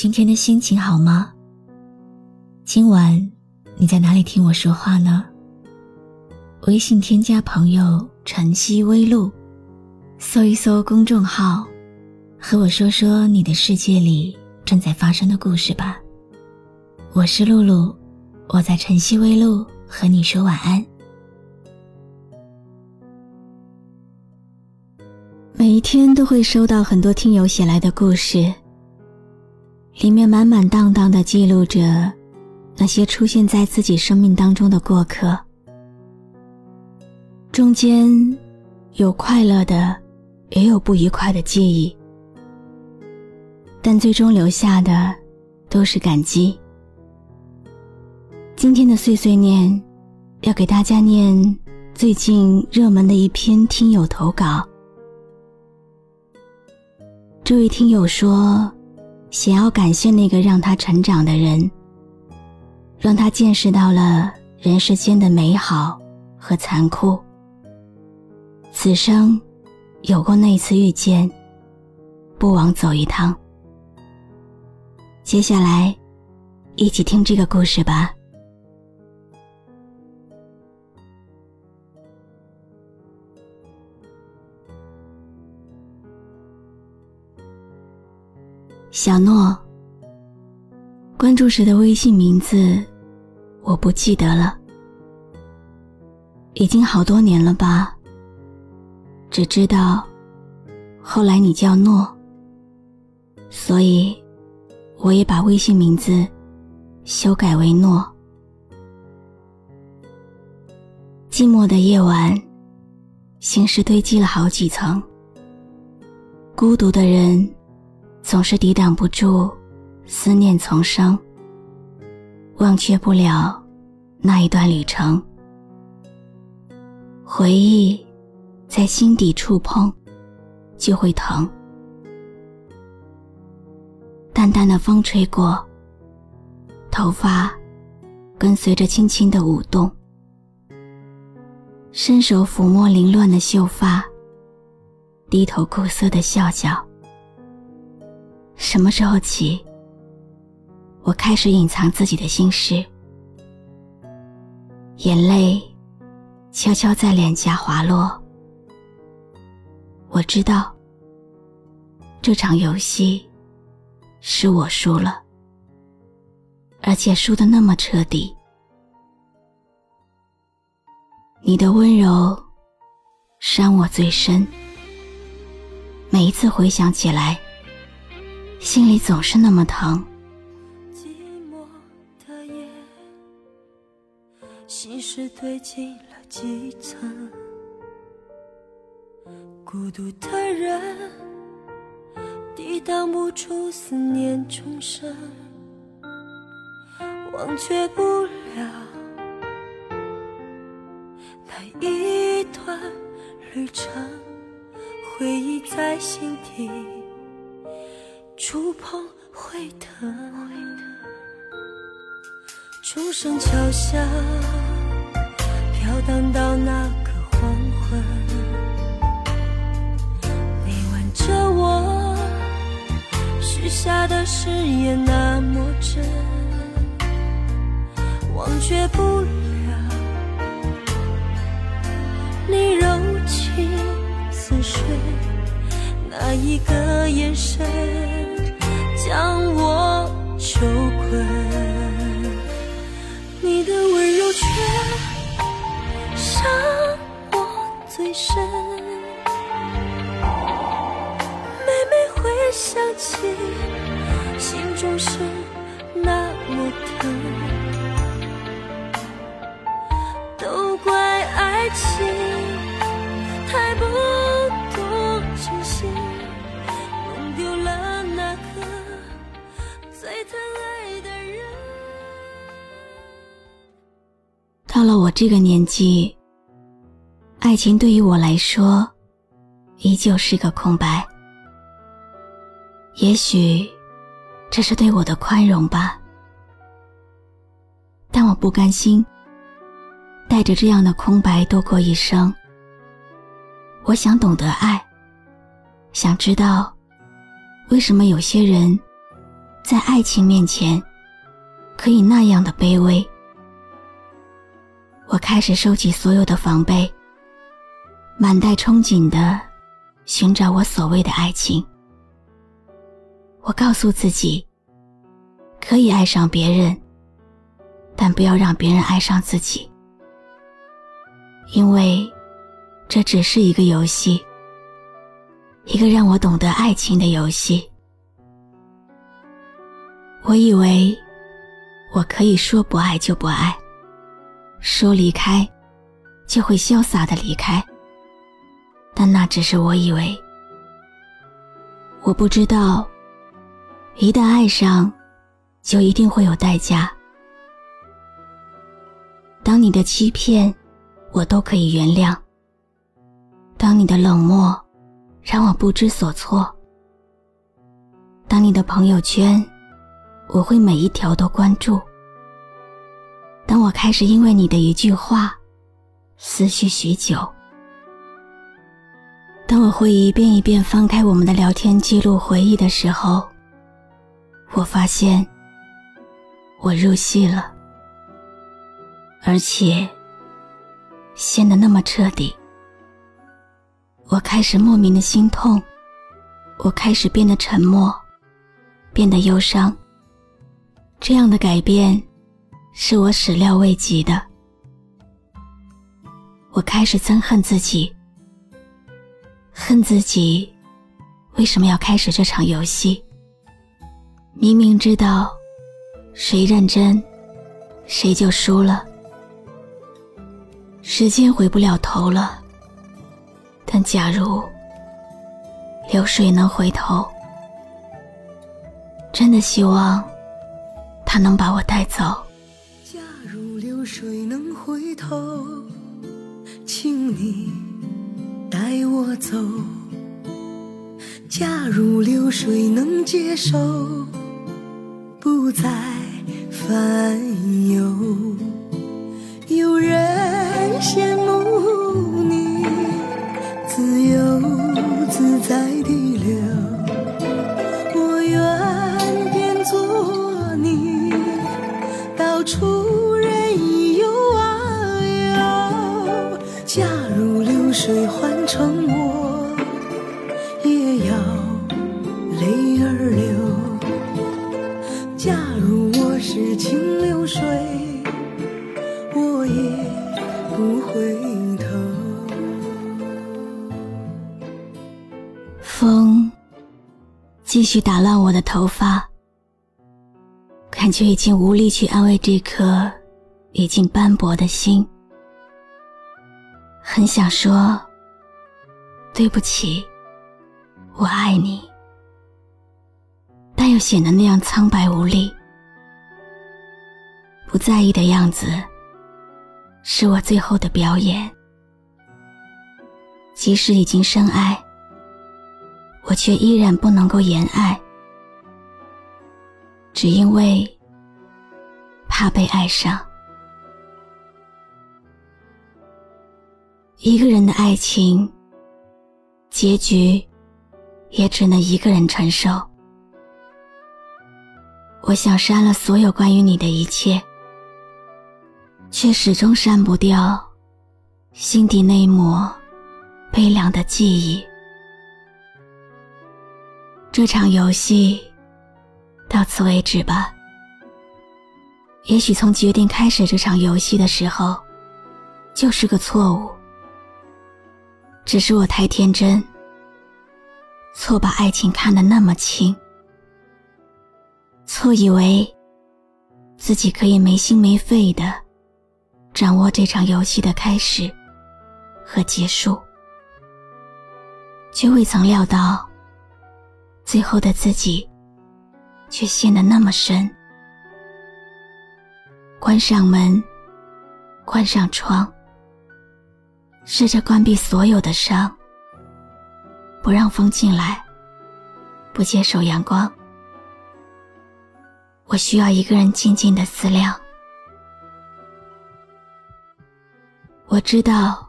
今天的心情好吗？今晚你在哪里听我说话呢？微信添加朋友“晨曦微露”，搜一搜公众号，和我说说你的世界里正在发生的故事吧。我是露露，我在晨曦微露和你说晚安。每一天都会收到很多听友写来的故事，里面满满当当的记录着那些出现在自己生命当中的过客，中间有快乐的，也有不愉快的记忆，但最终留下的都是感激。今天的碎碎念，要给大家念最近热门的一篇听友投稿。这位听友说，想要感谢那个让他成长的人，让他见识到了人世间的美好和残酷。此生有过那一次遇见，不枉走一趟。接下来，一起听这个故事吧。小诺，关注时的微信名字我不记得了，已经好多年了吧。只知道后来你叫诺，所以我也把微信名字修改为诺。寂寞的夜晚，心事堆积了好几层，孤独的人。总是抵挡不住思念丛生，忘却不了那一段旅程。回忆在心底触碰，就会疼。淡淡的风吹过，头发跟随着轻轻的舞动，伸手抚摸凌乱的秀发，低头苦涩的笑笑。什么时候起，我开始隐藏自己的心事，眼泪悄悄在脸颊滑落。我知道，这场游戏是我输了，而且输的那么彻底。你的温柔伤我最深，每一次回想起来。心里总是那么疼。寂寞的夜，心事堆积了几层。孤独的人，抵挡不住思念重生，忘却不了那一段旅程，回忆在心底。触碰会疼，钟声敲响，飘荡到那个黄昏。你吻着我，许下的誓言那么真，忘却不了你柔情似水那一个眼神。将我囚困，你的温柔却伤我最深。每每回想起，心中是那么疼，都怪爱情这个年纪，爱情对于我来说，依旧是个空白。也许，这是对我的宽容吧。但我不甘心，带着这样的空白度过一生。我想懂得爱，想知道，为什么有些人，在爱情面前，可以那样的卑微。我开始收起所有的防备，满带憧憬的寻找我所谓的爱情。我告诉自己，可以爱上别人，但不要让别人爱上自己，因为这只是一个游戏，一个让我懂得爱情的游戏。我以为我可以说不爱就不爱，说离开就会潇洒的离开，但那只是我以为，我不知道。一旦爱上，就一定会有代价。当你的欺骗，我都可以原谅；当你的冷漠，让我不知所措；当你的朋友圈，我会每一条都关注；当我开始因为你的一句话，思绪许久；当我会一遍一遍翻开我们的聊天记录回忆的时候。我发现，我入戏了，而且陷得那么彻底。我开始莫名的心痛，我开始变得沉默，变得忧伤。这样的改变，是我始料未及的。我开始憎恨自己，恨自己为什么要开始这场游戏。明明知道，谁认真，谁就输了。时间回不了头了，但假如流水能回头，真的希望他能把我带走。如流水能回头，请你带我走。假如流水能接受。不再烦忧，有人羡慕你自由自在地流，我愿变作你，到处水换成我，也要泪儿流。假如我是清流水，我也不回头。风继续打乱我的头发，感觉已经无力去安慰这颗已经斑驳的心。很想说对不起，我爱你。但又显得那样苍白无力，不在意的样子，是我最后的表演。即使已经深爱，我却依然不能够言爱，只因为怕被爱上。一个人的爱情，结局也只能一个人承受。我想删了所有关于你的一切，却始终删不掉心底那抹悲凉的记忆。这场游戏到此为止吧。也许从决定开始这场游戏的时候，就是个错误。只是我太天真，错把爱情看得那么轻。错以为自己可以没心没肺的掌握这场游戏的开始和结束，却未曾料到最后的自己却陷得那么深。关上门，关上窗，试着关闭所有的伤，不让风进来，不接受阳光。我需要一个人静静的思量。我知道，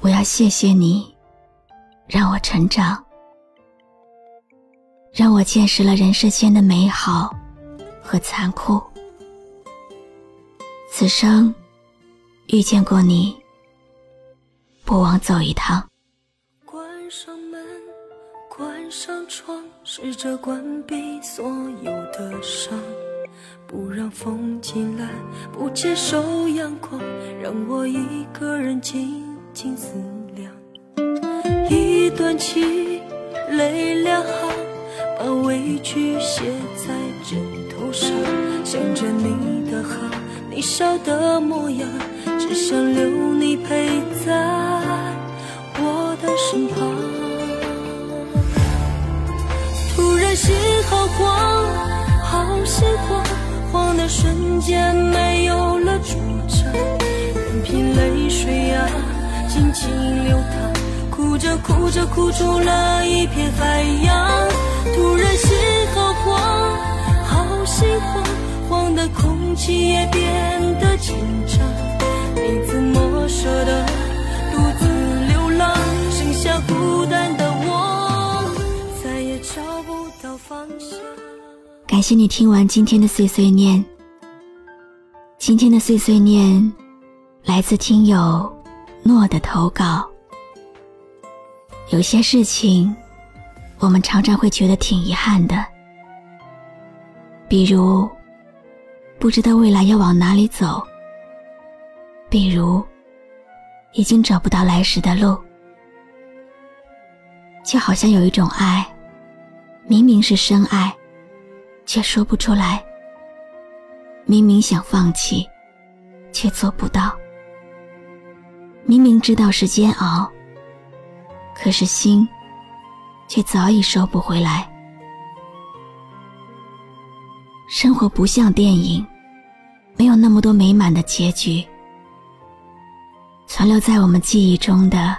我要谢谢你，让我成长，让我见识了人世间的美好和残酷。此生遇见过你，不枉走一趟。关上门，关上窗。试着关闭所有的伤，不让风进来，不接受阳光，让我一个人静静思量。一段情，泪两行，把委屈写在枕头上，想着你的好，你笑的模样，只想留你陪在我的身旁。突然心好慌，好心慌，慌的瞬间没有了主张，任凭泪水啊静静流淌，哭着哭着哭出了一片海洋。突然心好慌，好心慌，慌的空气也变得紧张。怎么舍得独自流浪，剩下孤单的我，再也找不。感谢你听完今天的碎碎念。今天的碎碎念来自听友诺的投稿。有些事情，我们常常会觉得挺遗憾的，比如不知道未来要往哪里走，比如已经找不到来时的路，就好像有一种爱。明明是深爱，却说不出来；明明想放弃，却做不到；明明知道是煎熬，可是心却早已收不回来。生活不像电影，没有那么多美满的结局。存留在我们记忆中的，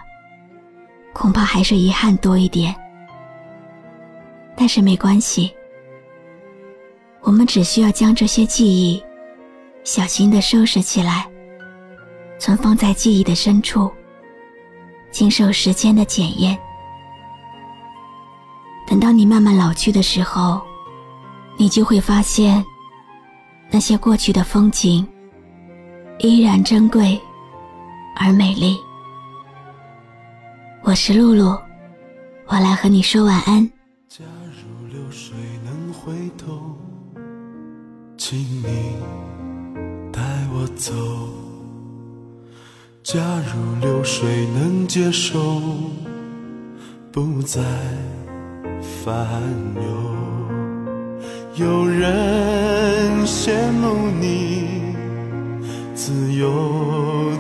恐怕还是遗憾多一点。但是没关系，我们只需要将这些记忆小心的收拾起来，存放在记忆的深处，经受时间的检验。等到你慢慢老去的时候，你就会发现，那些过去的风景依然珍贵而美丽。我是露露，我来和你说晚安。假如流水能回头请你带我走。假如流水能接受，不再烦忧。有人羡慕你自由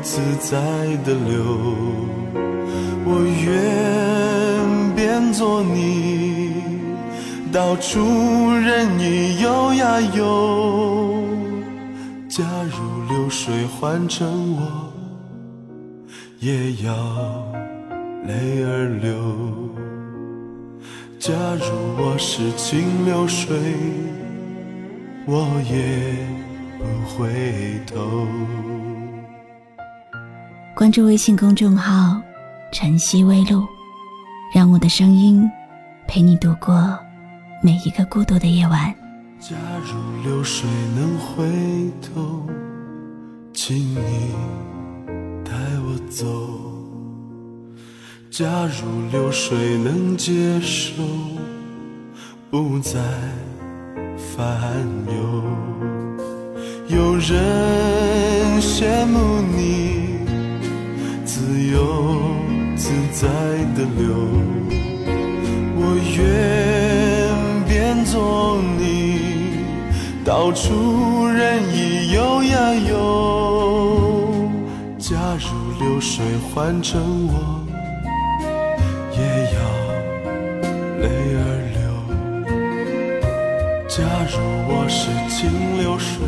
自在的流，我愿变作你。到处任意游呀游，假如流水换成我，也要泪儿流。假如我是清流水，我也不回头。关注微信公众号“晨曦微露”，让我的声音陪你度过。每一个孤独的夜晚。假如流水能回头，请你带我走。假如流水能接受，不再烦忧。有人羡慕你自由自在的流，我愿。做你，到处任意游呀游。假如流水换成我，也要泪儿流。假如我是清流水。